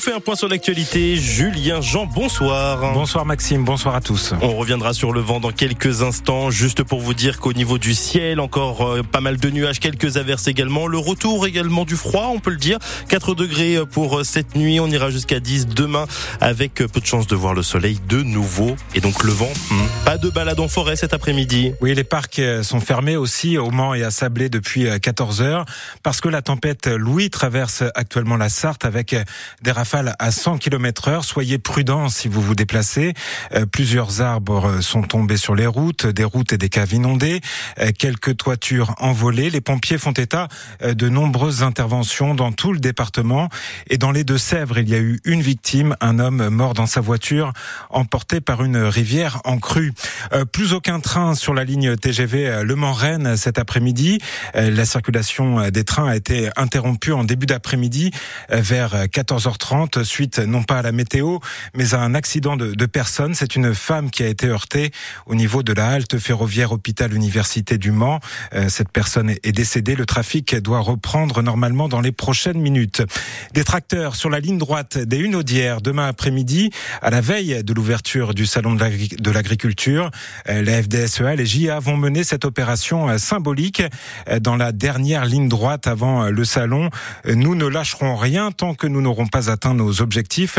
fait un point sur l'actualité. Julien Jean, bonsoir. Bonsoir Maxime, bonsoir à tous. On reviendra sur le vent dans quelques instants, juste pour vous dire qu'au niveau du ciel, encore euh, pas mal de nuages, quelques averses également. Le retour également du froid, on peut le dire. 4 degrés pour cette nuit, on ira jusqu'à 10 demain avec peu de chance de voir le soleil de nouveau. Et donc le vent, hmm, pas de balade en forêt cet après-midi. Oui, les parcs euh, sont fermés aussi au Mans et à Sablé depuis 14 euh, heures parce que la tempête Louis traverse actuellement la Sarthe avec des rafales à 100 km heure. Soyez prudents si vous vous déplacez. Euh, plusieurs arbres sont tombés sur les routes, des routes et des caves inondées, euh, quelques toitures envolées. Les pompiers font état euh, de nombreuses interventions dans tout le département. Et dans les Deux-Sèvres, il y a eu une victime, un homme mort dans sa voiture, emporté par une rivière en crue. Plus aucun train sur la ligne TGV Le Mans-Rennes cet après-midi. La circulation des trains a été interrompue en début d'après-midi vers 14h30 suite non pas à la météo, mais à un accident de, de personnes. C'est une femme qui a été heurtée au niveau de la halte ferroviaire hôpital université du Mans. Euh, cette personne est décédée. Le trafic doit reprendre normalement dans les prochaines minutes. Des tracteurs sur la ligne droite des Hunaudières demain après-midi, à la veille de l'ouverture du salon de l'agriculture. Euh, la FDSEA, les JA vont mener cette opération euh, symbolique dans la dernière ligne droite avant le salon. Nous ne lâcherons rien tant que nous n'aurons pas atteint nos objectifs,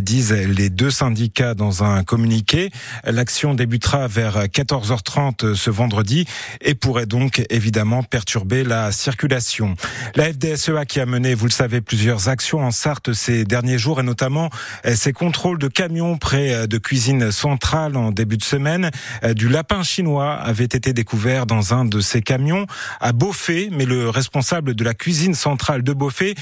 disent les deux syndicats dans un communiqué. L'action débutera vers 14h30 ce vendredi et pourrait donc évidemment perturber la circulation. La FDSEA qui a mené, vous le savez, plusieurs actions en Sarthe ces derniers jours et notamment ses contrôles de camions près de cuisine centrale en début de semaine. Du lapin chinois avait été découvert dans un de ces camions à Beaufay, mais le responsable de la cuisine centrale de Beaufay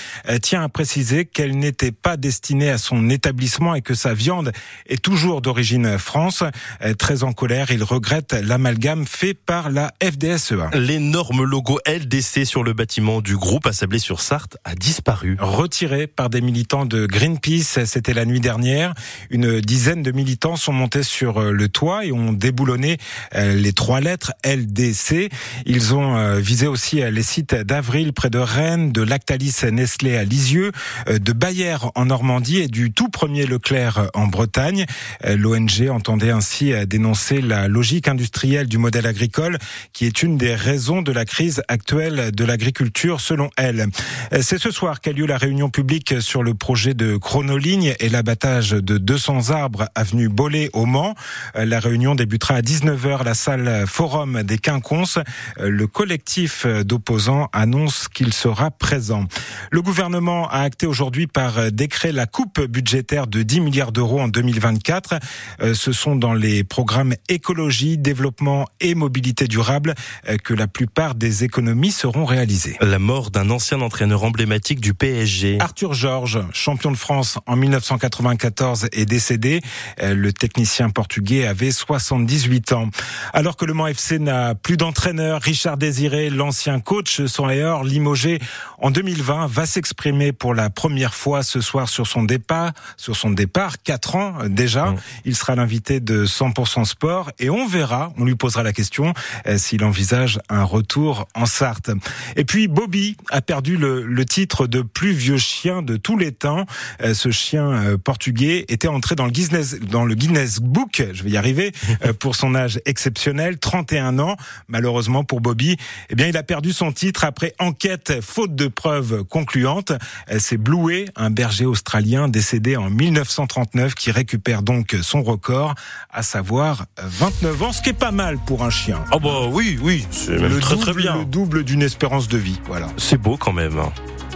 tient à préciser qu'elle n'était pas destinée à son établissement et que sa viande est toujours d'origine France. Euh, très en colère, il regrette l'amalgame fait par la FDSEA. L'énorme logo LDC sur le bâtiment du groupe à Sablé-sur-Sarthe a disparu. Retiré par des militants de Greenpeace, c'était la nuit dernière. Une dizaine de militants sont montés sur euh, le toit et ont déboulonné euh, les trois lettres LDC. Ils ont visé aussi les sites d'Avril près de Rennes, de Lactalis Nestlé à Lisieux, de Bayer en Normandie et du tout premier Leclerc en Bretagne. Euh, L'ONG entendait ainsi euh, dénoncer la logique industrielle du modèle agricole qui est une des raisons de la crise actuelle de l'agriculture selon elle. Euh, c'est ce soir qu'a lieu la réunion publique sur le projet de chronoligne et l'abattage de 200 arbres avenue Bollé au Mans. La réunion débutera à 19h à la salle Forum des Quinconces. Le collectif d'opposants annonce qu'il sera présent. Le gouvernement a acté aujourd'hui par décret la coupe budgétaire de 10 milliards d'euros en 2024. Euh, ce sont dans les programmes écologie, développement et mobilité durable euh, que la plupart des économies seront réalisées. La mort d'un ancien entraîneur emblématique du PSG. Arthur Georges, champion de France en 1994, est décédé. Euh, le technicien portugais avait 78 ans. Alors que le Mans FC n'a plus d'entraîneur, Richard Désiré, l'ancien coach, son limogé en 2020, va s'exprimer pour la première fois ce soir sur son départ, sur son départ, quatre ans déjà. Mmh. Il sera l'invité de 100% sport et on verra, on lui posera la question euh, s'il envisage un retour en Sarthe. Et puis Bobby a perdu le, le, titre de plus vieux chien de tous les temps. Euh, ce chien euh, portugais était entré dans le Guinness, dans le Guinness Book, je vais y arriver, pour son âge exceptionnel, 31 ans. Malheureusement pour Bobby, eh bien il a perdu son titre après enquête faute de preuves concluantes. C'est Bluey, un berger australien décédé en 1939 qui récupère donc son record, à savoir 29 ans, ce qui est pas mal pour un chien. Ah bah oui, oui, c'est même très très bien. Le double d'une espérance de vie, voilà. C'est beau quand même.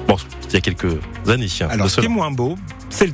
Bon, il y a quelques années. Alors, ce qui est moins beau, c'est le